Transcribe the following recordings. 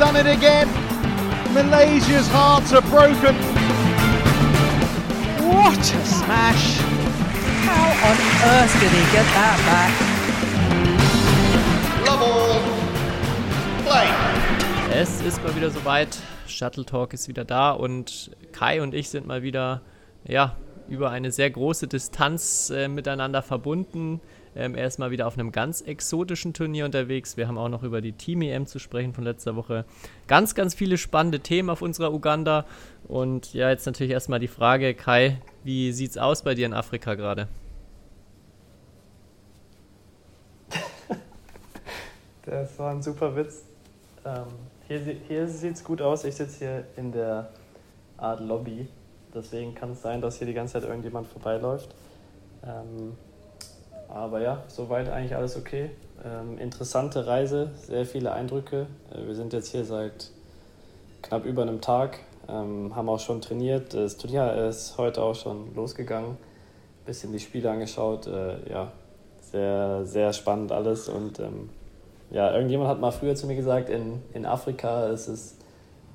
done it again. Malaysia's hearts are broken. What a smash! How on earth did he get that back? Love all. Play. Es ist mal wieder soweit. Shuttle Talk ist wieder da und Kai und ich sind mal wieder, ja, über eine sehr große Distanz äh, miteinander verbunden. Ähm, er ist mal wieder auf einem ganz exotischen Turnier unterwegs. Wir haben auch noch über die Team EM zu sprechen von letzter Woche. Ganz, ganz viele spannende Themen auf unserer Uganda. Und ja, jetzt natürlich erstmal die Frage, Kai, wie sieht's aus bei dir in Afrika gerade? Das war ein super Witz. Ähm, hier hier sieht es gut aus. Ich sitze hier in der Art Lobby. Deswegen kann es sein, dass hier die ganze Zeit irgendjemand vorbeiläuft. Ähm, aber ja, soweit eigentlich alles okay. Ähm, interessante Reise, sehr viele Eindrücke. Äh, wir sind jetzt hier seit knapp über einem Tag, ähm, haben auch schon trainiert. Das Turnier ist heute auch schon losgegangen. Bisschen die Spiele angeschaut. Äh, ja, sehr, sehr spannend alles. Und ähm, ja, irgendjemand hat mal früher zu mir gesagt, in, in Afrika ist es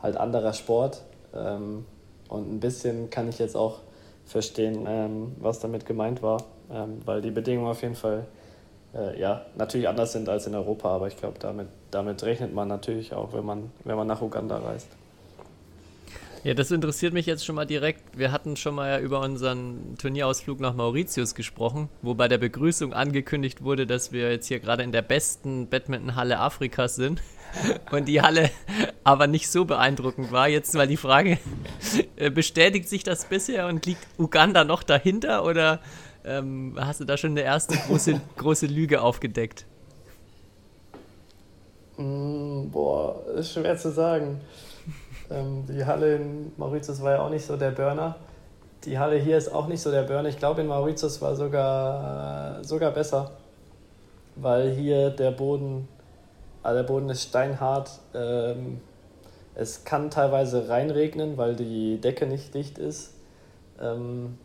halt anderer Sport. Ähm, und ein bisschen kann ich jetzt auch verstehen, ähm, was damit gemeint war, ähm, weil die Bedingungen auf jeden Fall äh, ja, natürlich anders sind als in Europa, aber ich glaube, damit, damit rechnet man natürlich auch, wenn man, wenn man nach Uganda reist. Ja, das interessiert mich jetzt schon mal direkt. Wir hatten schon mal ja über unseren Turnierausflug nach Mauritius gesprochen, wo bei der Begrüßung angekündigt wurde, dass wir jetzt hier gerade in der besten Badmintonhalle Afrikas sind und die Halle aber nicht so beeindruckend war. Jetzt mal die Frage, äh, bestätigt sich das bisher und liegt Uganda noch dahinter oder ähm, hast du da schon eine erste große, große Lüge aufgedeckt? Mm, boah, ist schwer zu sagen. Ähm, die Halle in Mauritius war ja auch nicht so der Burner. Die Halle hier ist auch nicht so der Burner. Ich glaube, in Mauritius war sogar, sogar besser, weil hier der Boden, also der Boden ist steinhart. Ähm, es kann teilweise reinregnen, weil die Decke nicht dicht ist. Ähm,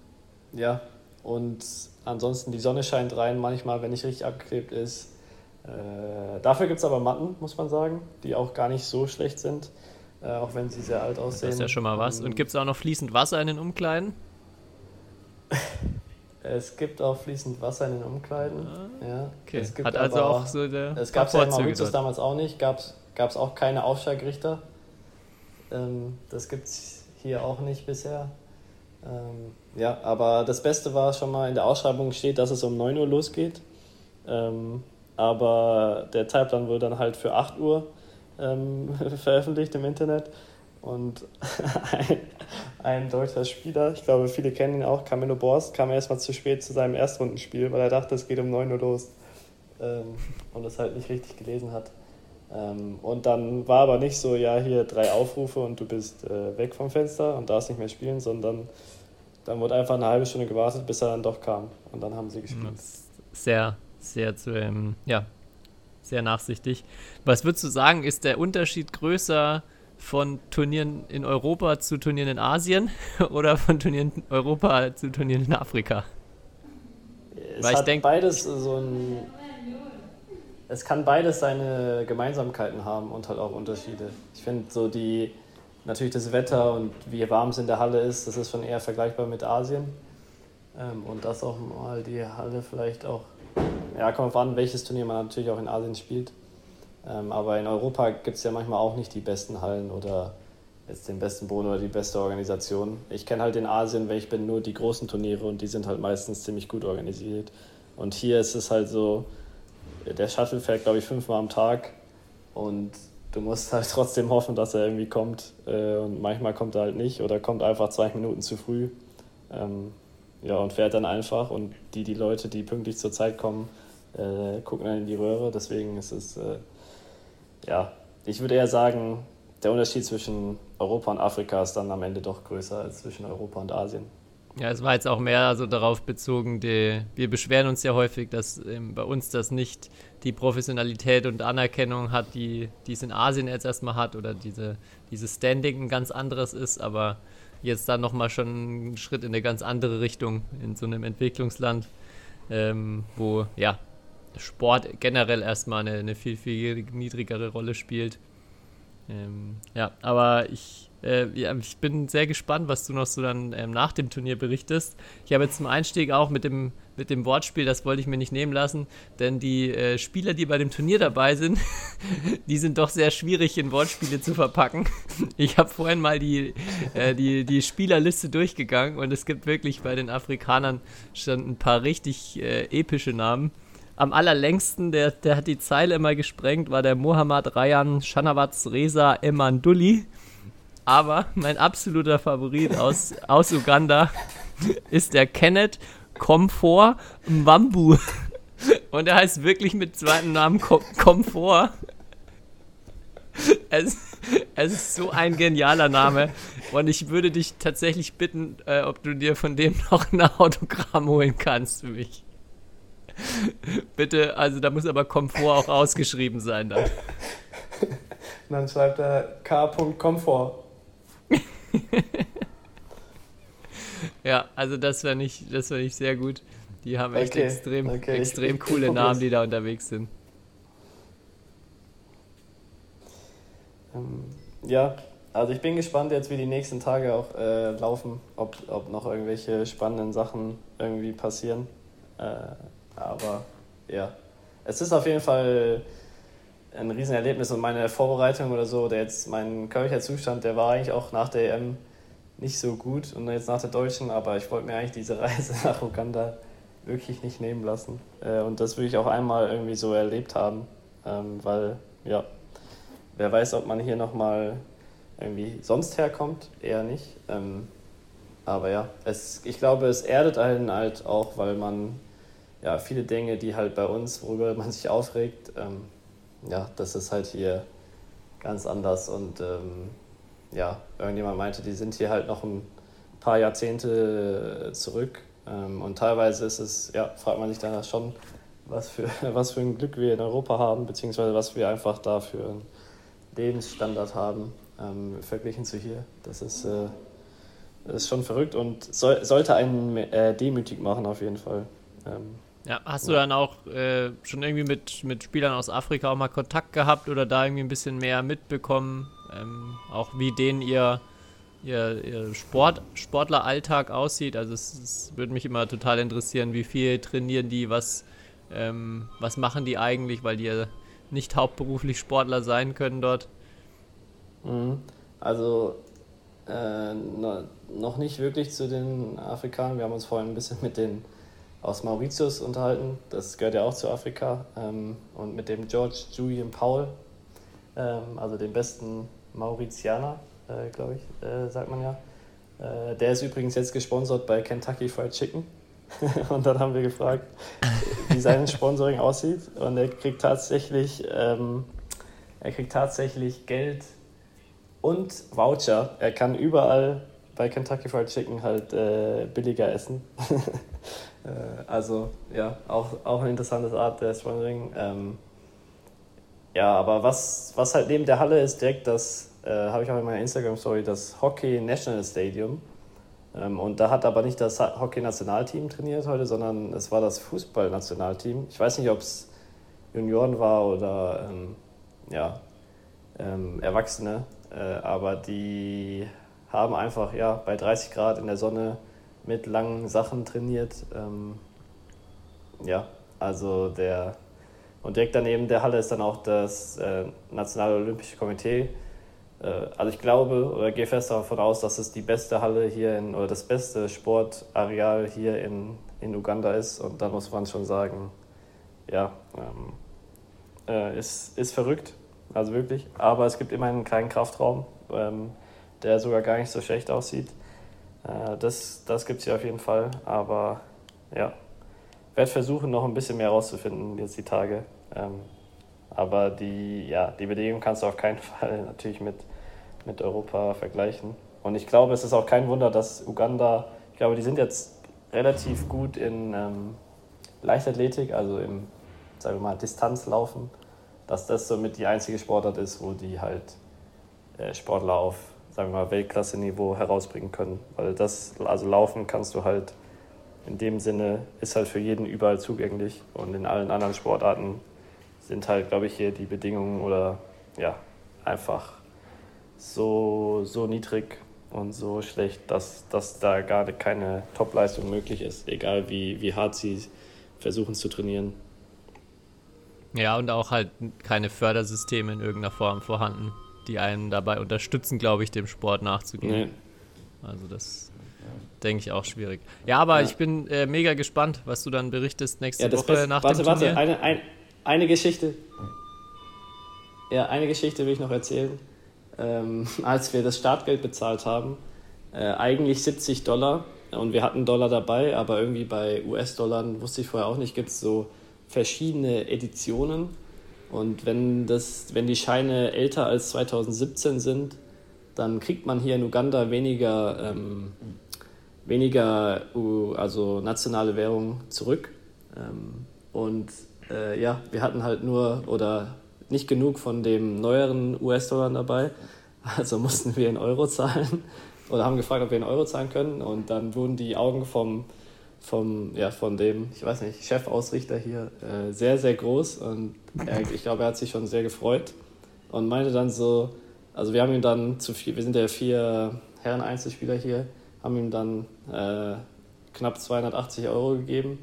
ja, und ansonsten die Sonne scheint rein, manchmal, wenn nicht richtig abgeklebt ist. Äh, dafür gibt es aber Matten, muss man sagen, die auch gar nicht so schlecht sind äh, auch wenn sie sehr alt aussehen. Das ist ja schon mal was. Und gibt es auch noch fließend Wasser in den Umkleiden? es gibt auch fließend Wasser in den Umkleiden. Ah, ja. Okay. Hat also auch so der. Es gab es ja in Mauritius damals auch nicht, gab es auch keine Aufsteigrichter. Ähm, das gibt es hier auch nicht bisher. Ähm, ja, aber das Beste war schon mal, in der Ausschreibung steht, dass es um 9 Uhr losgeht. Ähm, aber der Zeitplan wurde dann halt für 8 Uhr ähm, veröffentlicht im Internet. Und ein, ein, deutscher Spieler, ich glaube, viele kennen ihn auch, Camilo Borst, kam erstmal zu spät zu seinem Erstrundenspiel, weil er dachte, es geht um 9 Uhr los. Ähm, und es halt nicht richtig gelesen hat. Ähm, und dann war aber nicht so, ja, hier drei Aufrufe und du bist äh, weg vom Fenster und darfst nicht mehr spielen, sondern dann wurde einfach eine halbe Stunde gewartet, bis er dann doch kam. Und dann haben sie gespielt. Sehr, sehr zu, ähm, ja, sehr nachsichtig. Was würdest du sagen, ist der Unterschied größer von Turnieren in Europa zu Turnieren in Asien oder von Turnieren in Europa zu Turnieren in Afrika? Es Weil hat denk, beides so ein. Es kann beides seine Gemeinsamkeiten haben und halt auch Unterschiede. Ich finde so die natürlich das Wetter und wie warm es in der Halle ist, das ist schon eher vergleichbar mit Asien. Ähm, und dass auch mal die Halle vielleicht auch ja, kommt auf an, welches Turnier man natürlich auch in Asien spielt. Ähm, aber in Europa gibt es ja manchmal auch nicht die besten Hallen oder jetzt den besten Boden oder die beste Organisation. Ich kenne halt in Asien, wenn ich bin, nur die großen Turniere und die sind halt meistens ziemlich gut organisiert. Und hier ist es halt so, der Shuttle fährt, glaube ich, fünfmal am Tag und du musst halt trotzdem hoffen, dass er irgendwie kommt. Äh, und manchmal kommt er halt nicht oder kommt einfach zwei Minuten zu früh. Ähm, ja, und fährt dann einfach. Und die, die Leute, die pünktlich zur Zeit kommen, äh, gucken dann in die Röhre. Deswegen ist es, äh, ja, ich würde eher sagen, der Unterschied zwischen Europa und Afrika ist dann am Ende doch größer als zwischen Europa und Asien. Ja, es war jetzt auch mehr so darauf bezogen, die, wir beschweren uns ja häufig, dass ähm, bei uns das nicht die Professionalität und Anerkennung hat, die, die es in Asien jetzt erstmal hat oder diese, dieses Standing ein ganz anderes ist, aber jetzt dann nochmal schon einen Schritt in eine ganz andere Richtung in so einem Entwicklungsland, ähm, wo ja Sport generell erstmal eine, eine viel, viel niedrigere Rolle spielt. Ähm, ja, aber ich, äh, ja, ich bin sehr gespannt, was du noch so dann ähm, nach dem Turnier berichtest. Ich habe jetzt zum Einstieg auch mit dem, mit dem Wortspiel, das wollte ich mir nicht nehmen lassen, denn die äh, Spieler, die bei dem Turnier dabei sind, die sind doch sehr schwierig in Wortspiele zu verpacken. Ich habe vorhin mal die, äh, die, die Spielerliste durchgegangen und es gibt wirklich bei den Afrikanern schon ein paar richtig äh, epische Namen am allerlängsten, der, der hat die Zeile immer gesprengt, war der Mohammad Rayan Shanawaz Reza Emanduli. Aber mein absoluter Favorit aus, aus Uganda ist der Kenneth Komfort Mbambu. Und er heißt wirklich mit zweiten Namen Komfort. Es, es, ist so ein genialer Name. Und ich würde dich tatsächlich bitten, äh, ob du dir von dem noch ein Autogramm holen kannst für mich. Bitte, also da muss aber Komfort auch ausgeschrieben sein dann. dann schreibt er K.Komfort. ja, also das wäre nicht, das wäre nicht sehr gut. Die haben echt okay. extrem, okay. extrem ich, coole ich Namen, die da unterwegs sind. Ähm, ja, also ich bin gespannt jetzt, wie die nächsten Tage auch äh, laufen, ob, ob noch irgendwelche spannenden Sachen irgendwie passieren. Äh, aber ja, es ist auf jeden Fall ein Riesenerlebnis und meine Vorbereitung oder so, der jetzt mein körperlicher Zustand, der war eigentlich auch nach der EM nicht so gut und jetzt nach der deutschen, aber ich wollte mir eigentlich diese Reise nach Uganda wirklich nicht nehmen lassen äh, und das will ich auch einmal irgendwie so erlebt haben, ähm, weil ja, wer weiß, ob man hier nochmal irgendwie sonst herkommt, eher nicht. Ähm, aber ja, es, ich glaube, es erdet einen halt auch, weil man ja, viele Dinge, die halt bei uns, worüber man sich aufregt, ähm, ja, das ist halt hier ganz anders. Und ähm, ja, irgendjemand meinte, die sind hier halt noch ein paar Jahrzehnte zurück. Ähm, und teilweise ist es, ja, fragt man sich danach schon, was für, was für ein Glück wir in Europa haben, beziehungsweise was wir einfach da für einen Lebensstandard haben, ähm, verglichen zu hier. Das ist, äh, das ist schon verrückt und soll, sollte einen äh, demütig machen auf jeden Fall. Ähm, ja, hast du dann auch äh, schon irgendwie mit, mit Spielern aus Afrika auch mal Kontakt gehabt oder da irgendwie ein bisschen mehr mitbekommen, ähm, auch wie denen ihr, ihr, ihr Sport, Sportleralltag aussieht? Also es, es würde mich immer total interessieren, wie viel trainieren die, was, ähm, was machen die eigentlich, weil die ja nicht hauptberuflich Sportler sein können dort. Mhm. Also äh, noch nicht wirklich zu den Afrikanern. Wir haben uns vorhin ein bisschen mit den aus Mauritius unterhalten. Das gehört ja auch zu Afrika. Ähm, und mit dem George Julian Paul, ähm, also dem besten Mauritianer, äh, glaube ich, äh, sagt man ja. Äh, der ist übrigens jetzt gesponsert bei Kentucky Fried Chicken. und dann haben wir gefragt, wie sein Sponsoring aussieht. Und er kriegt tatsächlich, ähm, er kriegt tatsächlich Geld und Voucher. Er kann überall bei Kentucky Fried Chicken halt äh, billiger essen. Äh, also ja, auch, auch eine interessante Art der Sponsoring. Ähm, ja, aber was, was halt neben der Halle ist, direkt das, äh, habe ich auch in meiner Instagram-Story, das Hockey National Stadium. Ähm, und da hat aber nicht das Hockey-Nationalteam trainiert heute, sondern es war das Fußball-Nationalteam. Ich weiß nicht, ob es Junioren war oder ähm, ja, ähm, Erwachsene, äh, aber die haben einfach ja, bei 30 Grad in der Sonne mit langen Sachen trainiert. Ähm, ja, also der. Und direkt daneben der Halle ist dann auch das äh, Nationale Olympische Komitee. Äh, also ich glaube oder gehe fest davon aus, dass es die beste Halle hier in, oder das beste Sportareal hier in, in Uganda ist. Und da muss man schon sagen, ja, ähm, äh, ist, ist verrückt, also wirklich. Aber es gibt immerhin einen kleinen Kraftraum, ähm, der sogar gar nicht so schlecht aussieht. Äh, das das gibt es hier auf jeden Fall. Aber ja, werde versuchen, noch ein bisschen mehr rauszufinden jetzt die Tage. Ähm, aber die, ja, die Bedingungen kannst du auf keinen Fall natürlich mit, mit Europa vergleichen. Und ich glaube, es ist auch kein Wunder, dass Uganda, ich glaube, die sind jetzt relativ gut in ähm, Leichtathletik, also im, sagen wir mal, Distanzlaufen, dass das somit die einzige Sportart ist, wo die halt äh, Sportler auf sagen wir mal, Weltklasse-Niveau herausbringen können. Weil das, also laufen kannst du halt in dem Sinne, ist halt für jeden überall zugänglich und in allen anderen Sportarten sind halt, glaube ich, hier die Bedingungen oder ja, einfach so, so niedrig und so schlecht, dass, dass da gar keine Topleistung möglich ist, egal wie, wie hart sie versuchen zu trainieren. Ja, und auch halt keine Fördersysteme in irgendeiner Form vorhanden, die einen dabei unterstützen, glaube ich, dem Sport nachzugehen. Nee. Also das denke ich auch schwierig. Ja, aber ja. ich bin äh, mega gespannt, was du dann berichtest nächste ja, Woche Best nach warte, dem Turnier. Warte, warte, eine, ein, eine Geschichte. Ja, eine Geschichte will ich noch erzählen. Ähm, als wir das Startgeld bezahlt haben, äh, eigentlich 70 Dollar und wir hatten Dollar dabei, aber irgendwie bei US-Dollar, wusste ich vorher auch nicht, gibt es so verschiedene Editionen. Und wenn, das, wenn die Scheine älter als 2017 sind, dann kriegt man hier in Uganda weniger, ähm, weniger also nationale Währung zurück. Ähm, und äh, ja, wir hatten halt nur oder nicht genug von dem neueren US-Dollar dabei. Also mussten wir in Euro zahlen oder haben gefragt, ob wir in Euro zahlen können. Und dann wurden die Augen vom, vom ja, von dem, ich weiß nicht, Chefausrichter hier äh, sehr, sehr groß. Und er, ich glaube, er hat sich schon sehr gefreut und meinte dann so, also wir haben ihm dann zu viel, wir sind ja vier Herren-Einzelspieler hier, haben ihm dann äh, knapp 280 Euro gegeben.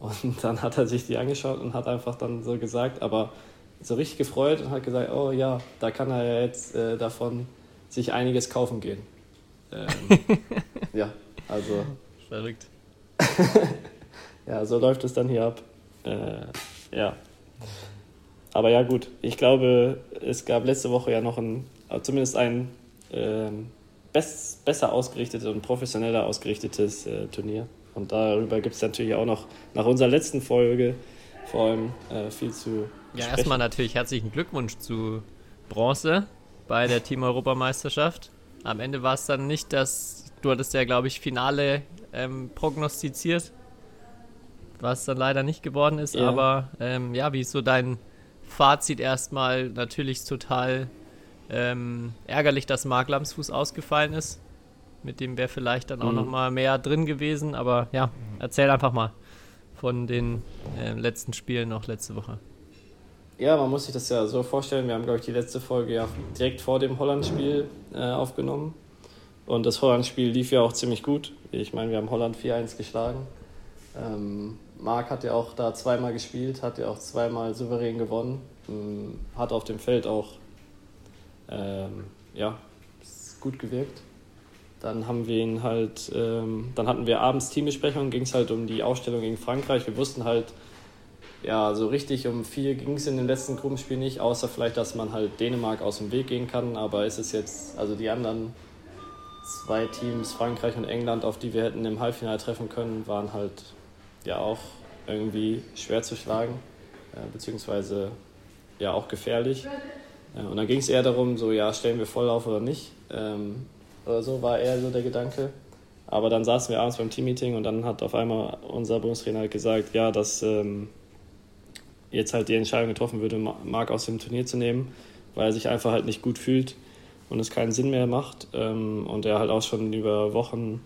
Und dann hat er sich die angeschaut und hat einfach dann so gesagt, aber so richtig gefreut und hat gesagt, oh ja, da kann er ja jetzt äh, davon sich einiges kaufen gehen. Ähm, ja, also. Verrückt. ja, so läuft es dann hier ab. Äh, ja. Aber ja, gut. Ich glaube, es gab letzte Woche ja noch ein, äh, zumindest ein äh, best, besser ausgerichtetes und professioneller ausgerichtetes äh, Turnier. Und darüber gibt es natürlich auch noch nach unserer letzten Folge vor allem äh, viel zu. Ja, sprechen. erstmal natürlich herzlichen Glückwunsch zu Bronze bei der Team-Europameisterschaft. Am Ende war es dann nicht das, du hattest ja, glaube ich, Finale ähm, prognostiziert, was dann leider nicht geworden ist. Ja. Aber ähm, ja, wie ist so dein Fazit erstmal? Natürlich total ähm, ärgerlich, dass Mark Lamsfuß ausgefallen ist. Mit dem wäre vielleicht dann auch mhm. noch mal mehr drin gewesen. Aber ja, erzähl einfach mal von den äh, letzten Spielen noch letzte Woche. Ja, man muss sich das ja so vorstellen. Wir haben, glaube ich, die letzte Folge ja direkt vor dem Holland-Spiel äh, aufgenommen. Und das Holland-Spiel lief ja auch ziemlich gut. Ich meine, wir haben Holland 4-1 geschlagen. Ähm, Marc hat ja auch da zweimal gespielt, hat ja auch zweimal souverän gewonnen. Ähm, hat auf dem Feld auch ähm, ja, gut gewirkt. Dann haben wir ihn halt, ähm, dann hatten wir abends Teambesprechung, ging es halt um die Ausstellung gegen Frankreich. Wir wussten halt, ja, so richtig um viel ging es in dem letzten Gruppenspiel nicht, außer vielleicht, dass man halt Dänemark aus dem Weg gehen kann. Aber ist es jetzt, also die anderen zwei Teams, Frankreich und England, auf die wir hätten im Halbfinale treffen können, waren halt ja auch irgendwie schwer zu schlagen, äh, beziehungsweise ja auch gefährlich. Äh, und dann ging es eher darum, so ja, stellen wir voll auf oder nicht. Ähm, oder so war eher so der Gedanke. Aber dann saßen wir abends beim Teammeeting und dann hat auf einmal unser Bundestrainer halt gesagt, ja, dass ähm, jetzt halt die Entscheidung getroffen würde, Marc aus dem Turnier zu nehmen, weil er sich einfach halt nicht gut fühlt und es keinen Sinn mehr macht ähm, und er halt auch schon über Wochen ein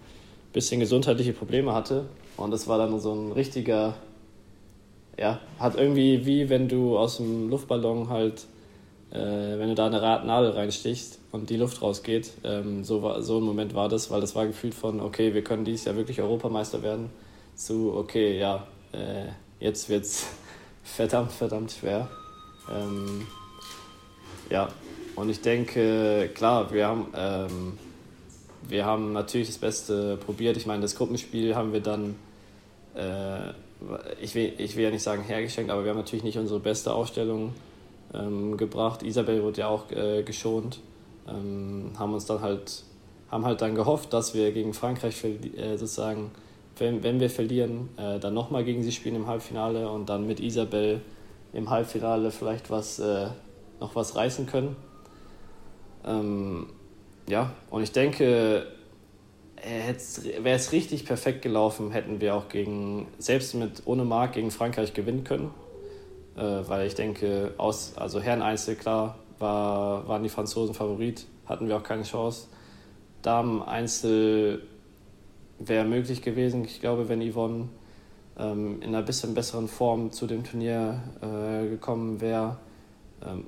bisschen gesundheitliche Probleme hatte. Und das war dann so ein richtiger, ja, hat irgendwie wie wenn du aus dem Luftballon halt, äh, wenn du da eine Nadel reinstichst und die Luft rausgeht. Ähm, so, war, so ein Moment war das, weil das war gefühlt von, okay, wir können dieses Jahr wirklich Europameister werden, zu, okay, ja, äh, jetzt wird's verdammt, verdammt schwer. Ähm, ja, und ich denke, klar, wir haben, ähm, wir haben natürlich das Beste probiert. Ich meine, das Gruppenspiel haben wir dann, äh, ich, will, ich will ja nicht sagen hergeschenkt, aber wir haben natürlich nicht unsere beste Aufstellung ähm, gebracht. Isabel wurde ja auch äh, geschont. Ähm, haben uns dann halt, haben halt dann gehofft, dass wir gegen Frankreich äh, sozusagen wenn, wenn wir verlieren, äh, dann nochmal gegen sie spielen im Halbfinale und dann mit Isabel im Halbfinale vielleicht was, äh, noch was reißen können. Ähm, ja, und ich denke, wäre es richtig perfekt gelaufen, hätten wir auch gegen, selbst mit ohne Mark gegen Frankreich gewinnen können. Äh, weil ich denke, aus, also Herren Einzel, klar, war, waren die Franzosen Favorit, hatten wir auch keine Chance. Damen Einzel wäre möglich gewesen. Ich glaube, wenn Yvonne ähm, in einer bisschen besseren Form zu dem Turnier äh, gekommen wäre. Ähm,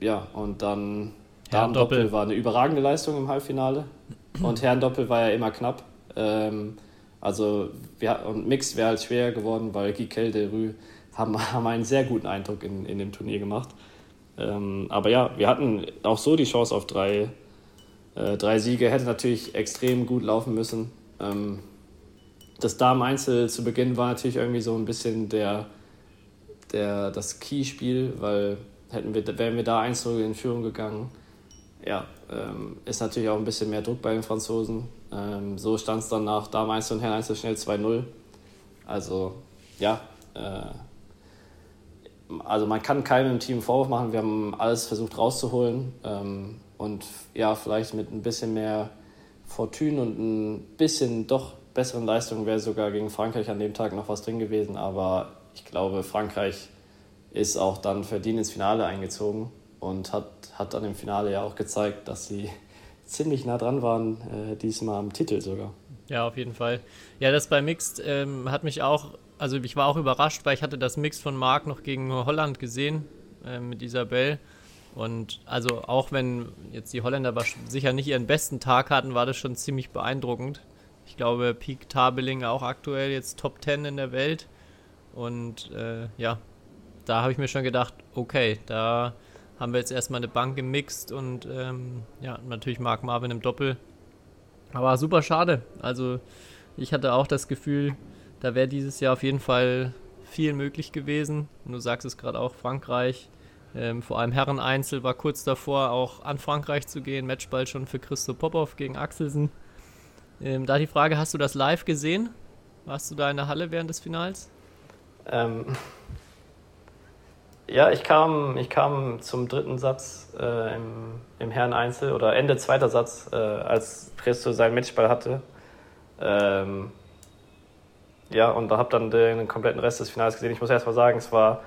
ja, und dann. Damen-Doppel war eine überragende Leistung im Halbfinale und Herren-Doppel war ja immer knapp. Ähm, also wir, und Mixed wäre halt schwer geworden, weil Gikel de Rue haben, haben einen sehr guten Eindruck in, in dem Turnier gemacht. Ähm, aber ja, wir hatten auch so die Chance auf drei, äh, drei Siege. Hätte natürlich extrem gut laufen müssen. Ähm, das Damen-Einzel zu Beginn war natürlich irgendwie so ein bisschen der, der, das Key-Spiel, weil hätten wir, wären wir da 1 in Führung gegangen, ja, ähm, ist natürlich auch ein bisschen mehr Druck bei den Franzosen. Ähm, so stand es dann nach Damen 1 und Herren 1 schnell 2-0. Also, ja, äh, also man kann keinem Team Vorwurf machen. Wir haben alles versucht rauszuholen. Ähm, und ja, vielleicht mit ein bisschen mehr Fortune und ein bisschen doch besseren Leistungen wäre sogar gegen Frankreich an dem Tag noch was drin gewesen. Aber ich glaube, Frankreich ist auch dann verdient ins Finale eingezogen und hat, hat dann im Finale ja auch gezeigt, dass sie ziemlich nah dran waren, äh, diesmal am Titel sogar. Ja, auf jeden Fall. Ja, das bei Mixed ähm, hat mich auch, also ich war auch überrascht, weil ich hatte das Mixed von Marc noch gegen Holland gesehen äh, mit Isabel. Und also auch wenn jetzt die Holländer sicher nicht ihren besten Tag hatten, war das schon ziemlich beeindruckend. Ich glaube, Peak Tabeling auch aktuell jetzt Top 10 in der Welt. Und äh, ja, da habe ich mir schon gedacht, okay, da haben wir jetzt erstmal eine Bank gemixt und ähm, ja, natürlich Mark Marvin im Doppel. Aber super schade. Also ich hatte auch das Gefühl, da wäre dieses Jahr auf jeden Fall viel möglich gewesen. Und du sagst es gerade auch, Frankreich, ähm, vor allem Herren-Einzel war kurz davor, auch an Frankreich zu gehen. Matchball schon für Christo Popov gegen Axelsen. Ähm, da die Frage, hast du das live gesehen? Warst du da in der Halle während des Finals? Ähm, ja, ich kam, ich kam zum dritten Satz äh, im, im Herren Einzel oder Ende zweiter Satz, äh, als Presto seinen Matchball hatte. Ähm, ja, und da habe dann den kompletten Rest des Finals gesehen. Ich muss erst mal sagen, es war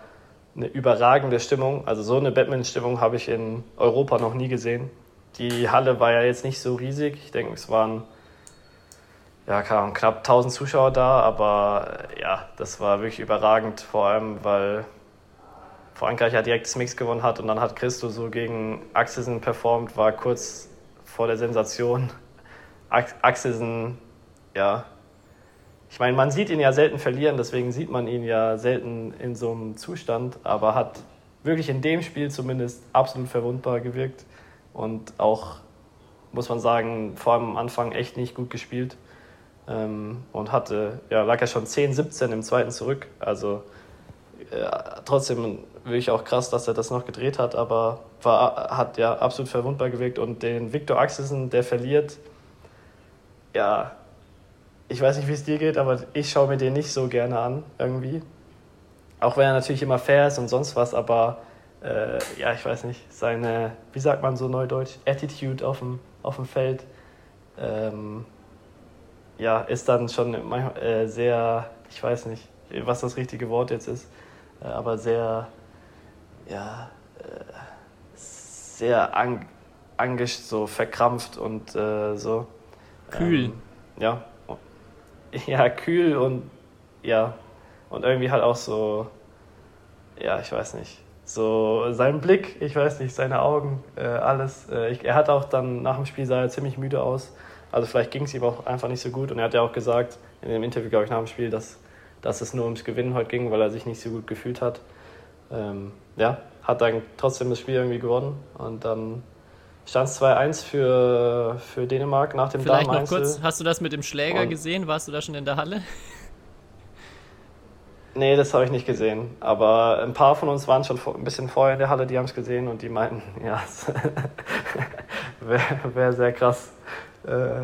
eine überragende Stimmung. Also so eine Batman-Stimmung habe ich in Europa noch nie gesehen. Die Halle war ja jetzt nicht so riesig. Ich denke, es waren ja, knapp 1000 Zuschauer da, aber ja, das war wirklich überragend, vor allem weil Frankreich ja direkt das Mix gewonnen hat und dann hat Christo so gegen Axelsen performt, war kurz vor der Sensation. Axelsen, ja, ich meine, man sieht ihn ja selten verlieren, deswegen sieht man ihn ja selten in so einem Zustand, aber hat wirklich in dem Spiel zumindest absolut verwundbar gewirkt und auch, muss man sagen, vor allem am Anfang echt nicht gut gespielt ähm, und hatte, ja, lag ja schon 10, 17 im zweiten zurück, also äh, trotzdem wirklich auch krass, dass er das noch gedreht hat, aber war, hat ja absolut verwundbar gewirkt und den Victor Axelsen, der verliert, ja, ich weiß nicht, wie es dir geht, aber ich schaue mir den nicht so gerne an, irgendwie. Auch wenn er natürlich immer fair ist und sonst was, aber äh, ja, ich weiß nicht, seine, wie sagt man so neudeutsch, Attitude auf dem, auf dem Feld, ähm, ja, ist dann schon äh, sehr, ich weiß nicht, was das richtige Wort jetzt ist, äh, aber sehr, ja, äh, sehr ang angisch, so verkrampft und äh, so. Kühl. Ähm, ja. Ja, kühl und ja. Und irgendwie halt auch so, ja, ich weiß nicht. So sein Blick, ich weiß nicht, seine Augen, äh, alles. Äh, ich, er hat auch dann nach dem Spiel sah er ziemlich müde aus. Also vielleicht ging es ihm auch einfach nicht so gut. Und er hat ja auch gesagt, in dem Interview, glaube ich, nach dem Spiel, dass, dass es nur ums Gewinnen heute ging, weil er sich nicht so gut gefühlt hat. Ähm, ja, hat dann trotzdem das Spiel irgendwie gewonnen. Und dann stand es 2-1 für, für Dänemark nach dem Vielleicht noch kurz, hast du das mit dem Schläger und gesehen? Warst du da schon in der Halle? Nee, das habe ich nicht gesehen. Aber ein paar von uns waren schon ein bisschen vorher in der Halle, die haben es gesehen und die meinten, ja, wäre wär sehr krass. Äh,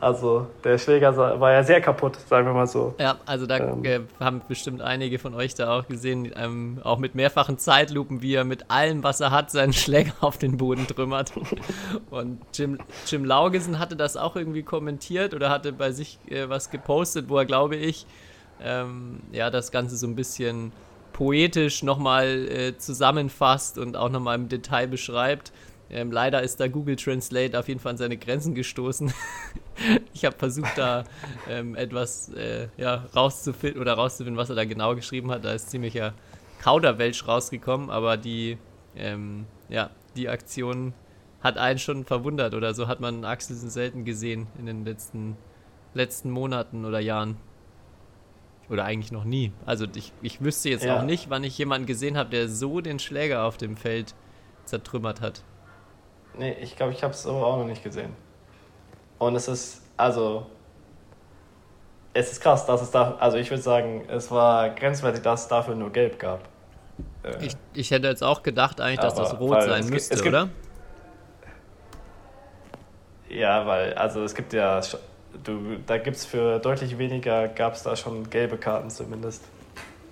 also der Schläger war ja sehr kaputt, sagen wir mal so. Ja, also da ähm. Äh, haben bestimmt einige von euch da auch gesehen, ähm, auch mit mehrfachen Zeitlupen, wie er mit allem, was er hat, seinen Schläger auf den Boden trümmert. Und Jim, Jim Laugesen hatte das auch irgendwie kommentiert oder hatte bei sich äh, was gepostet, wo er, glaube ich, ähm, ja, das Ganze so ein bisschen poetisch nochmal äh, zusammenfasst und auch nochmal im Detail beschreibt. Ähm, leider ist da Google Translate auf jeden Fall an seine Grenzen gestoßen. ich habe versucht, da ähm, etwas äh, ja, rauszufinden oder rauszufinden, was er da genau geschrieben hat. Da ist ziemlicher Kauderwelsch rausgekommen, aber die, ähm, ja, die Aktion hat einen schon verwundert oder so hat man Axelsen selten gesehen in den letzten, letzten Monaten oder Jahren. Oder eigentlich noch nie. Also ich, ich wüsste jetzt ja. auch nicht, wann ich jemanden gesehen habe, der so den Schläger auf dem Feld zertrümmert hat. Nee, ich glaube, ich habe es auch noch nicht gesehen. Und es ist, also, es ist krass, dass es da, also ich würde sagen, es war grenzwertig, dass es dafür nur gelb gab. Äh, ich, ich hätte jetzt auch gedacht eigentlich, dass das rot sein müsste, gibt, oder? Ja, weil, also es gibt ja, du, da gibt es für deutlich weniger, gab es da schon gelbe Karten zumindest.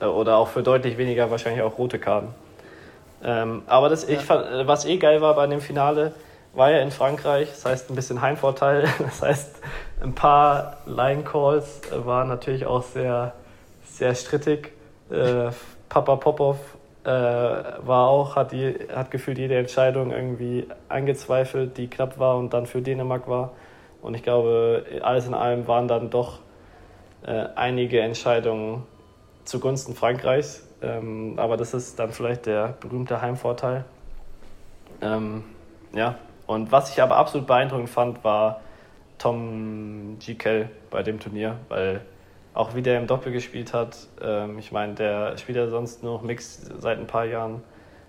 Äh, oder auch für deutlich weniger wahrscheinlich auch rote Karten. Ähm, aber das, ja. ich fand, was eh geil war bei dem Finale, war ja in Frankreich, das heißt ein bisschen Heimvorteil. Das heißt, ein paar Line Calls waren natürlich auch sehr, sehr strittig. Äh, Papa Popov äh, war auch, hat, die, hat gefühlt jede Entscheidung irgendwie angezweifelt, die knapp war und dann für Dänemark war. Und ich glaube, alles in allem waren dann doch äh, einige Entscheidungen zugunsten Frankreichs. Ähm, aber das ist dann vielleicht der berühmte Heimvorteil. Ähm, ja, und was ich aber absolut beeindruckend fand, war Tom Gikel bei dem Turnier, weil auch wie der im Doppel gespielt hat, ähm, ich meine, der spielt ja sonst nur noch Mix seit ein paar Jahren,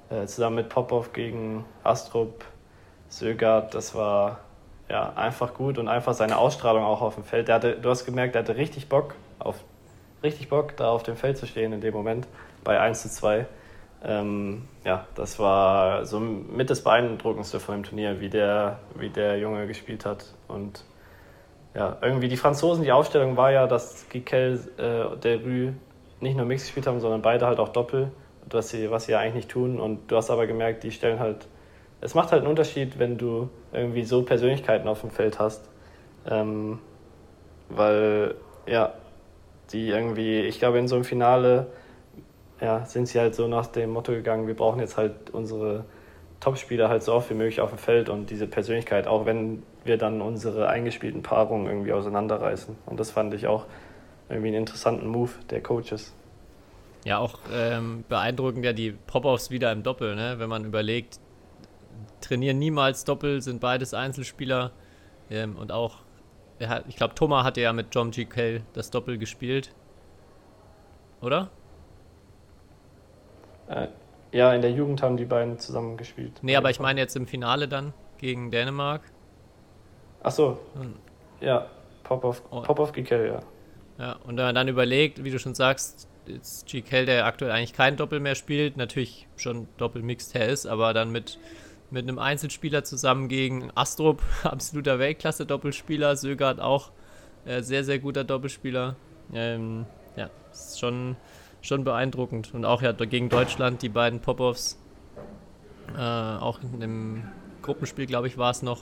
äh, zusammen mit Popov gegen Astrup, Sögard, das war ja einfach gut und einfach seine Ausstrahlung auch auf dem Feld. Der hatte, du hast gemerkt, er hatte richtig Bock auf richtig Bock, da auf dem Feld zu stehen in dem Moment bei 1 zu 2. Ähm, ja, das war so mit das Beeindruckendste von dem Turnier, wie der, wie der Junge gespielt hat. Und ja, irgendwie die Franzosen, die Aufstellung war ja, dass Gikel, äh, der Rue nicht nur Mix gespielt haben, sondern beide halt auch Doppel, was sie, was sie ja eigentlich nicht tun. Und du hast aber gemerkt, die stellen halt, es macht halt einen Unterschied, wenn du irgendwie so Persönlichkeiten auf dem Feld hast. Ähm, weil, ja, die irgendwie, ich glaube, in so einem Finale ja, sind sie halt so nach dem Motto gegangen, wir brauchen jetzt halt unsere Topspieler halt so oft wie möglich auf dem Feld und diese Persönlichkeit, auch wenn wir dann unsere eingespielten Paarungen irgendwie auseinanderreißen. Und das fand ich auch irgendwie einen interessanten Move der Coaches. Ja, auch ähm, beeindruckend ja die Pop-Offs wieder im Doppel, ne? wenn man überlegt, trainieren niemals Doppel, sind beides Einzelspieler ähm, und auch, ich glaube, Thomas hatte ja mit John G. Kell das Doppel gespielt, oder? Äh, ja, in der Jugend haben die beiden zusammen gespielt. Nee, aber ich meine jetzt im Finale dann gegen Dänemark. Ach so. Hm. Ja, Popov, oh. Popov Gikel, ja. Ja, und wenn man dann überlegt, wie du schon sagst, jetzt GK, der aktuell eigentlich kein Doppel mehr spielt, natürlich schon Doppel-Mixed her ist, aber dann mit, mit einem Einzelspieler zusammen gegen Astrup, absoluter Weltklasse-Doppelspieler, Sögert auch äh, sehr, sehr guter Doppelspieler. Ähm, ja, ist schon schon beeindruckend. Und auch ja gegen Deutschland die beiden Pop-Offs. Äh, auch in dem Gruppenspiel, glaube ich, war es noch.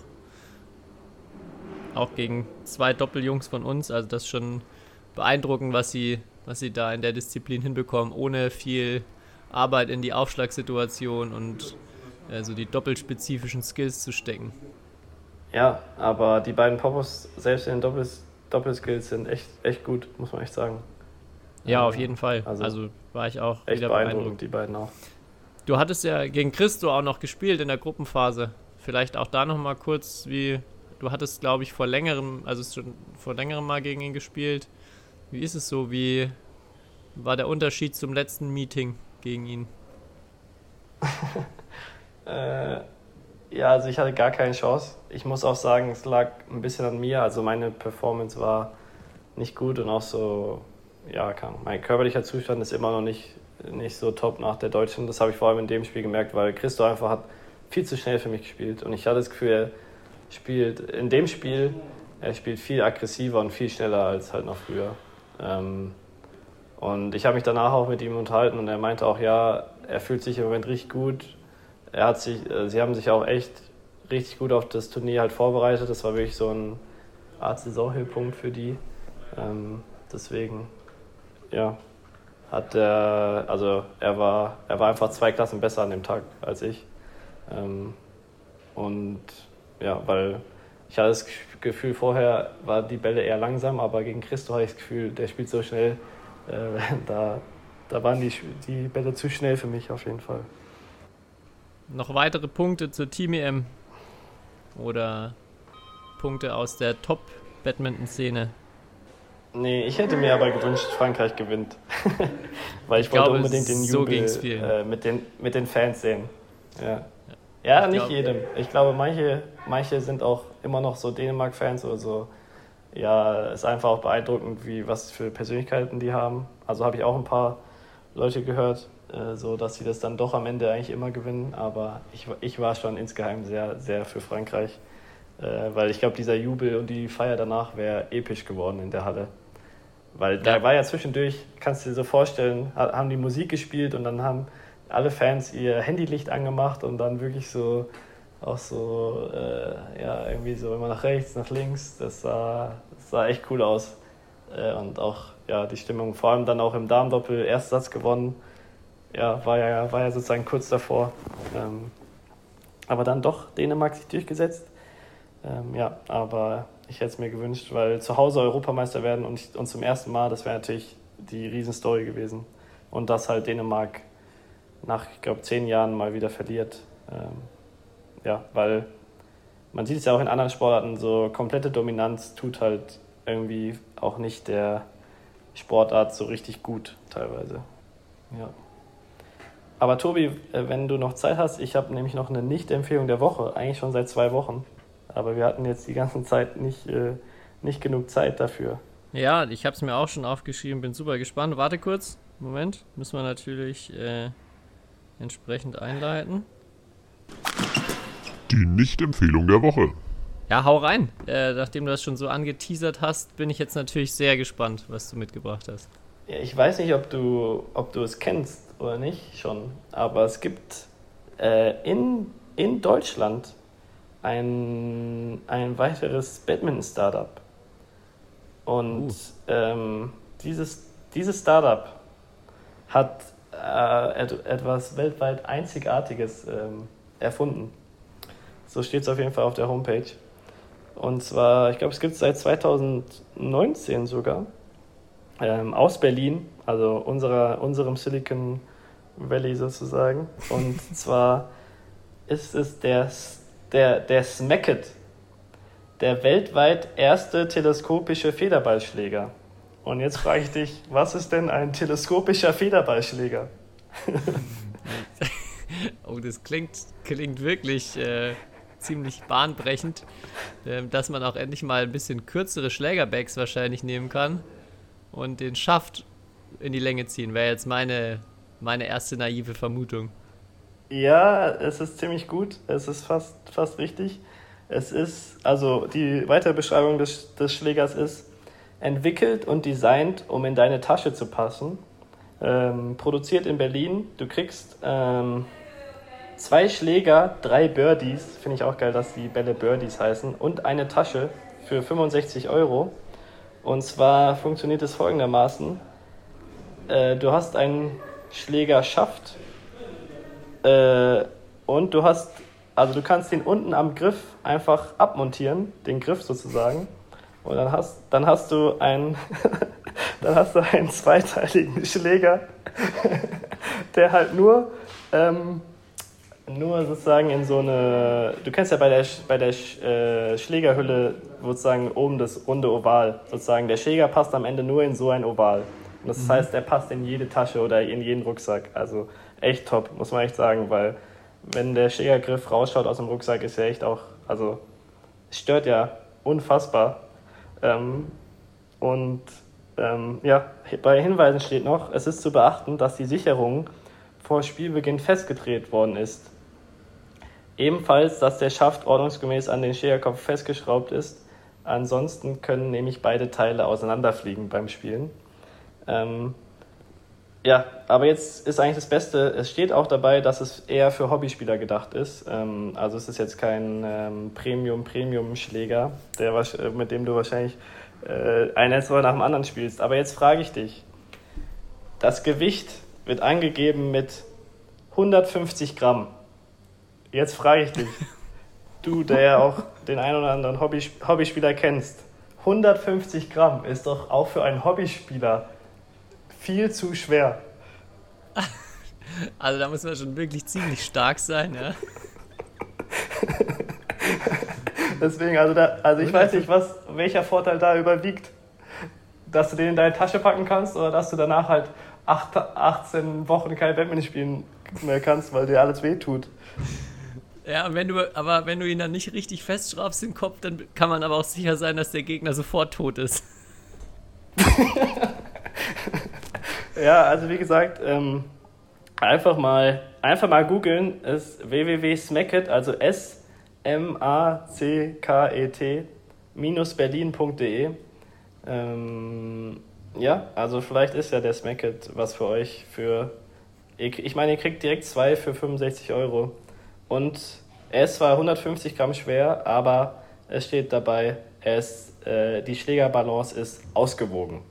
Auch gegen zwei Doppeljungs von uns. Also das ist schon beeindruckend, was sie, was sie da in der Disziplin hinbekommen, ohne viel Arbeit in die Aufschlagssituation und äh, so die doppelspezifischen Skills zu stecken. Ja, aber die beiden Pop-Offs selbst in den Doppel Doppelskills sind echt, echt gut, muss man echt sagen. Ja, auf jeden Fall. Also, also war ich auch echt wieder beeindruckend, die beiden auch. Du hattest ja gegen Christo auch noch gespielt in der Gruppenphase. Vielleicht auch da noch mal kurz, wie du hattest, glaube ich, vor längerem, also schon vor längerem mal gegen ihn gespielt. Wie ist es so? Wie war der Unterschied zum letzten Meeting gegen ihn? äh, ja, also ich hatte gar keine Chance. Ich muss auch sagen, es lag ein bisschen an mir. Also meine Performance war nicht gut und auch so ja, kann. mein körperlicher Zustand ist immer noch nicht, nicht so top nach der Deutschen. Das habe ich vor allem in dem Spiel gemerkt, weil Christo einfach hat viel zu schnell für mich gespielt. Und ich hatte das Gefühl, er spielt in dem Spiel, er spielt viel aggressiver und viel schneller als halt noch früher. Ähm, und ich habe mich danach auch mit ihm unterhalten und er meinte auch, ja, er fühlt sich im Moment richtig gut. Er hat sich, äh, sie haben sich auch echt richtig gut auf das Turnier halt vorbereitet. Das war wirklich so ein Art Saisonhöhepunkt für die. Ähm, deswegen ja, hat er, also er war, er war einfach zwei Klassen besser an dem Tag als ich. Ähm, und ja, weil ich hatte das Gefühl, vorher war die Bälle eher langsam, aber gegen Christo habe ich das Gefühl, der spielt so schnell, äh, da, da waren die, die Bälle zu schnell für mich auf jeden Fall. Noch weitere Punkte zur Team EM. oder Punkte aus der Top-Badminton-Szene? Nee, ich hätte mir aber gewünscht, Frankreich gewinnt. Weil ich, ich wollte glaube, unbedingt den Jubel so äh, mit, den, mit den Fans sehen. Ja, ja, ja nicht glaub, jedem. Ich glaube, manche, manche sind auch immer noch so Dänemark-Fans oder so. Ja, ist einfach auch beeindruckend, wie was für Persönlichkeiten die haben. Also habe ich auch ein paar Leute gehört, äh, so dass sie das dann doch am Ende eigentlich immer gewinnen. Aber ich, ich war schon insgeheim sehr, sehr für Frankreich. Äh, weil ich glaube, dieser Jubel und die Feier danach wäre episch geworden in der Halle. Weil da war ja zwischendurch, kannst du dir so vorstellen, haben die Musik gespielt und dann haben alle Fans ihr Handylicht angemacht und dann wirklich so auch so, äh, ja, irgendwie so immer nach rechts, nach links. Das sah, das sah echt cool aus. Äh, und auch, ja, die Stimmung, vor allem dann auch im Darmdoppel, Erstsatz gewonnen. Ja, war ja, war ja sozusagen kurz davor. Ähm, aber dann doch Dänemark sich durchgesetzt. Ähm, ja, aber ich hätte es mir gewünscht, weil zu Hause Europameister werden und, und zum ersten Mal, das wäre natürlich die Riesenstory gewesen. Und dass halt Dänemark nach, ich glaube, zehn Jahren mal wieder verliert. Ähm, ja, weil man sieht es ja auch in anderen Sportarten, so komplette Dominanz tut halt irgendwie auch nicht der Sportart so richtig gut teilweise. Ja. Aber Tobi, äh, wenn du noch Zeit hast, ich habe nämlich noch eine Nicht-Empfehlung der Woche, eigentlich schon seit zwei Wochen. Aber wir hatten jetzt die ganze Zeit nicht, äh, nicht genug Zeit dafür. Ja, ich habe es mir auch schon aufgeschrieben, bin super gespannt. Warte kurz, Moment, müssen wir natürlich äh, entsprechend einleiten. Die Nicht-Empfehlung der Woche. Ja, hau rein. Äh, nachdem du das schon so angeteasert hast, bin ich jetzt natürlich sehr gespannt, was du mitgebracht hast. Ja, ich weiß nicht, ob du, ob du es kennst oder nicht schon, aber es gibt äh, in, in Deutschland ein, ein weiteres Badminton-Startup. Und uh. ähm, dieses, dieses Startup hat äh, etwas weltweit Einzigartiges ähm, erfunden. So steht es auf jeden Fall auf der Homepage. Und zwar, ich glaube, es gibt es seit 2019 sogar, ähm, aus Berlin, also unserer, unserem Silicon Valley sozusagen. Und zwar ist es der der, der Smacket, der weltweit erste teleskopische Federballschläger. Und jetzt frage ich dich, was ist denn ein teleskopischer Federballschläger? oh, das klingt, klingt wirklich äh, ziemlich bahnbrechend, äh, dass man auch endlich mal ein bisschen kürzere Schlägerbags wahrscheinlich nehmen kann und den Schaft in die Länge ziehen, wäre jetzt meine, meine erste naive Vermutung. Ja, es ist ziemlich gut. Es ist fast, fast richtig. Es ist, also die weitere Beschreibung des, des Schlägers ist, entwickelt und designt, um in deine Tasche zu passen. Ähm, produziert in Berlin. Du kriegst ähm, zwei Schläger, drei Birdies, finde ich auch geil, dass die Bälle Birdies heißen, und eine Tasche für 65 Euro. Und zwar funktioniert es folgendermaßen. Äh, du hast einen Schlägerschaft äh, und du hast, also du kannst den unten am Griff einfach abmontieren, den Griff sozusagen. Und dann hast, dann hast du einen, dann hast du einen zweiteiligen Schläger, der halt nur, ähm, nur sozusagen in so eine, du kennst ja bei der, bei der äh, Schlägerhülle sozusagen oben das runde Oval, sozusagen der Schläger passt am Ende nur in so ein Oval. Und das mhm. heißt, der passt in jede Tasche oder in jeden Rucksack. Also echt top, muss man echt sagen, weil wenn der Schlägergriff rausschaut aus dem Rucksack, ist ja echt auch, also stört ja unfassbar. Ähm, und ähm, ja, bei Hinweisen steht noch, es ist zu beachten, dass die Sicherung vor Spielbeginn festgedreht worden ist. Ebenfalls, dass der Schaft ordnungsgemäß an den Schlägerkopf festgeschraubt ist. Ansonsten können nämlich beide Teile auseinanderfliegen beim Spielen. Ähm, ja, aber jetzt ist eigentlich das Beste, es steht auch dabei, dass es eher für Hobbyspieler gedacht ist. Ähm, also es ist jetzt kein ähm, Premium-Premium-Schläger, äh, mit dem du wahrscheinlich äh, ein Netzwer nach dem anderen spielst. Aber jetzt frage ich dich, das Gewicht wird angegeben mit 150 Gramm. Jetzt frage ich dich, du, der ja auch den einen oder anderen Hobby, Hobbyspieler kennst, 150 Gramm ist doch auch für einen Hobbyspieler viel zu schwer. Also da muss man schon wirklich ziemlich stark sein, ja. Deswegen, also, da, also ich weiß nicht, was, welcher Vorteil da überwiegt. Dass du den in deine Tasche packen kannst oder dass du danach halt 8, 18 Wochen kein Badminton spielen mehr kannst, weil dir alles wehtut. Ja, wenn du, aber wenn du ihn dann nicht richtig festschraubst im Kopf, dann kann man aber auch sicher sein, dass der Gegner sofort tot ist. ja, also wie gesagt, ähm, einfach mal, einfach mal googeln, ist www.smacket, also S M A C K E T berlin.de. Ähm, ja, also vielleicht ist ja der Smacket was für euch für ich meine, ihr kriegt direkt zwei für 65 Euro. Und er ist zwar 150 Gramm schwer, aber es steht dabei, ist, äh, die Schlägerbalance ist ausgewogen.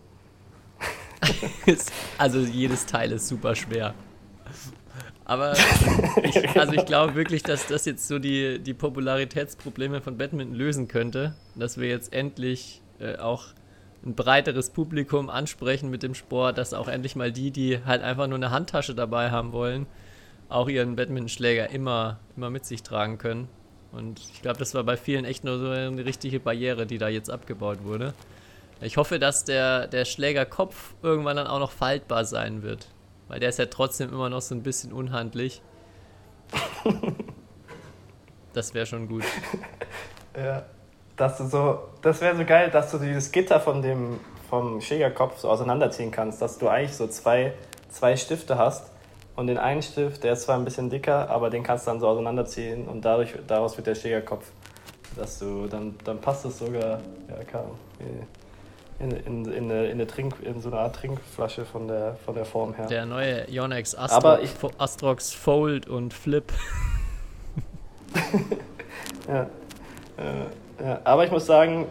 also jedes Teil ist super schwer. Aber ich, also ich glaube wirklich, dass das jetzt so die, die Popularitätsprobleme von Badminton lösen könnte. Dass wir jetzt endlich äh, auch ein breiteres Publikum ansprechen mit dem Sport, dass auch endlich mal die, die halt einfach nur eine Handtasche dabei haben wollen, auch ihren Badmintonschläger immer, immer mit sich tragen können. Und ich glaube, das war bei vielen echt nur so eine richtige Barriere, die da jetzt abgebaut wurde. Ich hoffe, dass der, der Schlägerkopf irgendwann dann auch noch faltbar sein wird. Weil der ist ja trotzdem immer noch so ein bisschen unhandlich. Das wäre schon gut. Ja dass du so, das wäre so geil, dass du dieses Gitter von dem, vom Schlägerkopf so auseinanderziehen kannst, dass du eigentlich so zwei, zwei Stifte hast und den einen Stift, der ist zwar ein bisschen dicker, aber den kannst du dann so auseinanderziehen und dadurch, daraus wird der Schlägerkopf, dass du, dann, dann passt es sogar, ja, kann, in, in, in, eine, in, eine Trink, in so eine Art Trinkflasche von der, von der Form her. Der neue Yonex Astro ich, Astrox Fold und Flip. ja. Äh, ja, aber ich muss sagen,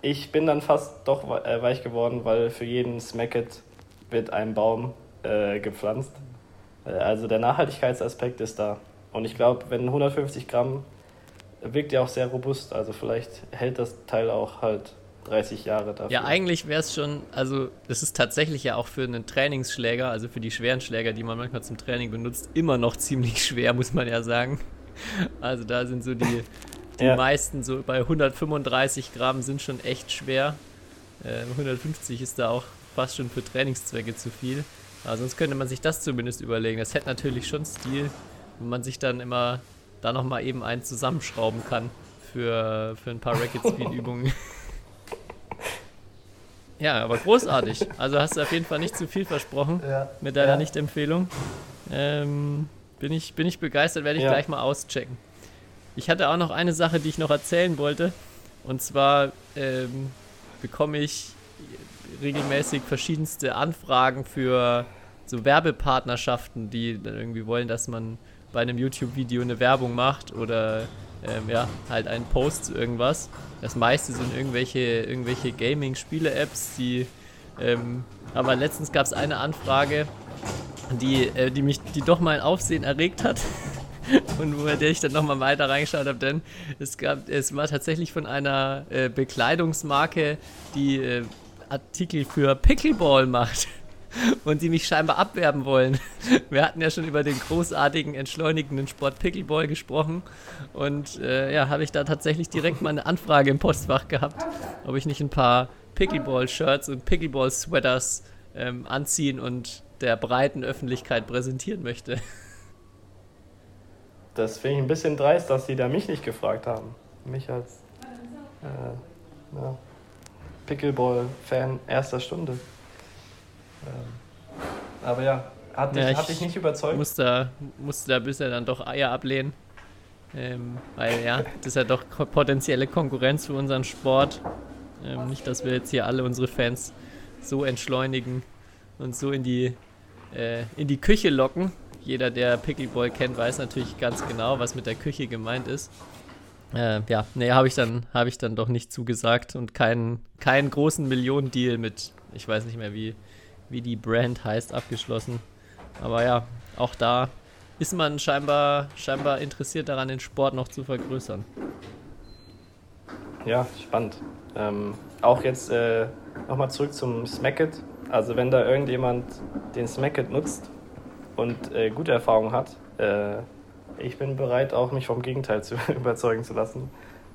ich bin dann fast doch äh, weich geworden, weil für jeden Smacket wird ein Baum äh, gepflanzt. Äh, also der Nachhaltigkeitsaspekt ist da. Und ich glaube, wenn 150 Gramm wirkt ja auch sehr robust. Also vielleicht hält das Teil auch halt 30 Jahre dafür. Ja, eigentlich wäre es schon, also es ist tatsächlich ja auch für einen Trainingsschläger, also für die schweren Schläger, die man manchmal zum Training benutzt, immer noch ziemlich schwer, muss man ja sagen. Also da sind so die, die ja. meisten so bei 135 Gramm sind schon echt schwer. Äh, 150 ist da auch fast schon für Trainingszwecke zu viel. Aber sonst könnte man sich das zumindest überlegen. Das hätte natürlich schon Stil, wenn man sich dann immer da nochmal eben einen zusammenschrauben kann für, für ein paar Racket Speed Übungen. Ja, aber großartig. Also hast du auf jeden Fall nicht zu viel versprochen ja. mit deiner ja. Nicht-Empfehlung. Ähm, bin, ich, bin ich begeistert, werde ich ja. gleich mal auschecken. Ich hatte auch noch eine Sache, die ich noch erzählen wollte. Und zwar ähm, bekomme ich regelmäßig verschiedenste Anfragen für so Werbepartnerschaften, die dann irgendwie wollen, dass man bei einem YouTube-Video eine Werbung macht oder ähm, ja, halt einen Post zu irgendwas. Das meiste sind irgendwelche, irgendwelche Gaming-Spiele-Apps, die ähm, aber letztens gab es eine Anfrage, die, äh, die mich, die doch mal ein Aufsehen erregt hat. und bei der ich dann nochmal weiter reingeschaut habe, denn es gab, es war tatsächlich von einer äh, Bekleidungsmarke, die äh, Artikel für Pickleball macht und die mich scheinbar abwerben wollen. Wir hatten ja schon über den großartigen, entschleunigenden Sport Pickleball gesprochen und äh, ja, habe ich da tatsächlich direkt mal eine Anfrage im Postfach gehabt, ob ich nicht ein paar Pickleball-Shirts und Pickleball-Sweaters ähm, anziehen und der breiten Öffentlichkeit präsentieren möchte das finde ich ein bisschen dreist, dass sie da mich nicht gefragt haben. Mich als äh, ja, Pickleball-Fan erster Stunde. Ähm, aber ja, hat dich, ja, hat dich nicht überzeugt? Musste, musste da bisher dann doch Eier ablehnen. Ähm, weil ja, das ist ja doch potenzielle Konkurrenz für unseren Sport. Ähm, nicht, dass wir jetzt hier alle unsere Fans so entschleunigen und so in die, äh, in die Küche locken, jeder, der Pickleball kennt, weiß natürlich ganz genau, was mit der Küche gemeint ist. Äh, ja, nee, habe ich, dann, hab ich dann doch nicht zugesagt und keinen, keinen großen Millionendeal mit, ich weiß nicht mehr, wie, wie die Brand heißt, abgeschlossen. Aber ja, auch da ist man scheinbar, scheinbar interessiert daran, den Sport noch zu vergrößern. Ja, spannend. Ähm, auch jetzt äh, nochmal zurück zum Smacket. Also wenn da irgendjemand den Smacket nutzt und äh, gute Erfahrungen hat. Äh, ich bin bereit, auch mich vom Gegenteil zu überzeugen zu lassen.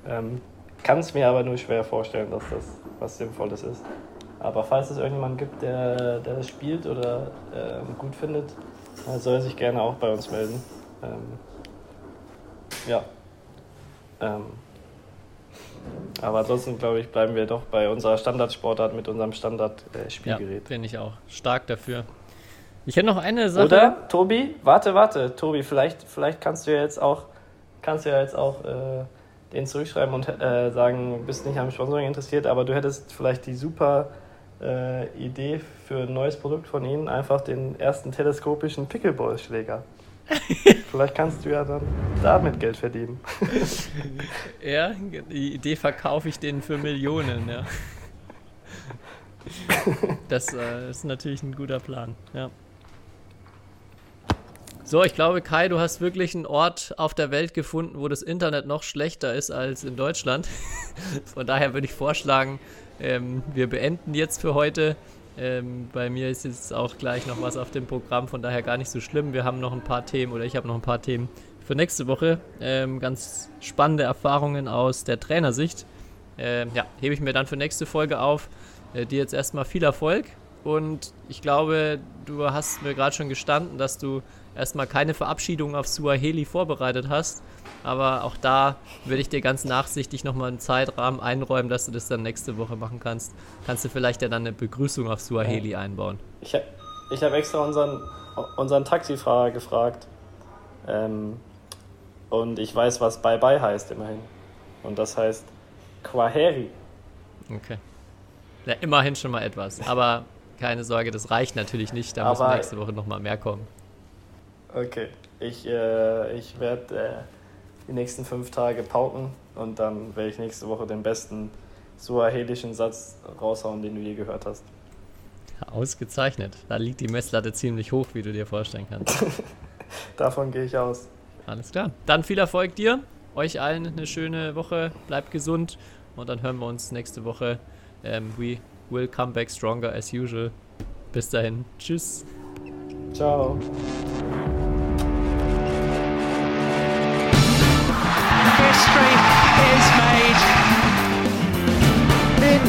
Ähm, Kann es mir aber nur schwer vorstellen, dass das was Sinnvolles ist. Aber falls es irgendjemand gibt, der, der das spielt oder ähm, gut findet, äh, soll er sich gerne auch bei uns melden. Ähm, ja. Ähm, aber ansonsten, glaube ich, bleiben wir doch bei unserer Standardsportart mit unserem Standard-Spielgerät. Ja, bin ich auch stark dafür. Ich hätte noch eine Sache. Oder, Tobi, warte, warte, Tobi, vielleicht, vielleicht kannst du ja jetzt auch, kannst du ja jetzt auch äh, den zurückschreiben und äh, sagen, du bist nicht am Sponsoring interessiert, aber du hättest vielleicht die super äh, Idee für ein neues Produkt von ihnen, einfach den ersten teleskopischen Pickleball-Schläger. Vielleicht kannst du ja dann damit Geld verdienen. ja, die Idee verkaufe ich denen für Millionen, ja. Das äh, ist natürlich ein guter Plan, ja. So, ich glaube, Kai, du hast wirklich einen Ort auf der Welt gefunden, wo das Internet noch schlechter ist als in Deutschland. Von daher würde ich vorschlagen, ähm, wir beenden jetzt für heute. Ähm, bei mir ist jetzt auch gleich noch was auf dem Programm, von daher gar nicht so schlimm. Wir haben noch ein paar Themen oder ich habe noch ein paar Themen für nächste Woche. Ähm, ganz spannende Erfahrungen aus der Trainersicht. Ähm, ja, hebe ich mir dann für nächste Folge auf. Äh, dir jetzt erstmal viel Erfolg und ich glaube, du hast mir gerade schon gestanden, dass du erstmal keine Verabschiedung auf Suaheli vorbereitet hast. Aber auch da würde ich dir ganz nachsichtig nochmal einen Zeitrahmen einräumen, dass du das dann nächste Woche machen kannst. Kannst du vielleicht ja dann eine Begrüßung auf Suaheli einbauen. Ich habe ich hab extra unseren, unseren Taxifahrer gefragt. Ähm, und ich weiß, was Bye Bye heißt immerhin. Und das heißt Quaheri. Okay. Ja, immerhin schon mal etwas. Aber keine Sorge, das reicht natürlich nicht. Da müssen nächste Woche nochmal mehr kommen. Okay. Ich, äh, ich werde äh, die nächsten fünf Tage pauken und dann werde ich nächste Woche den besten suahelischen Satz raushauen, den du je gehört hast. Ausgezeichnet. Da liegt die Messlatte ziemlich hoch, wie du dir vorstellen kannst. Davon gehe ich aus. Alles klar. Dann viel Erfolg dir. Euch allen eine schöne Woche. Bleibt gesund. Und dann hören wir uns nächste Woche. Ähm, we will come back stronger as usual. Bis dahin. Tschüss. Ciao.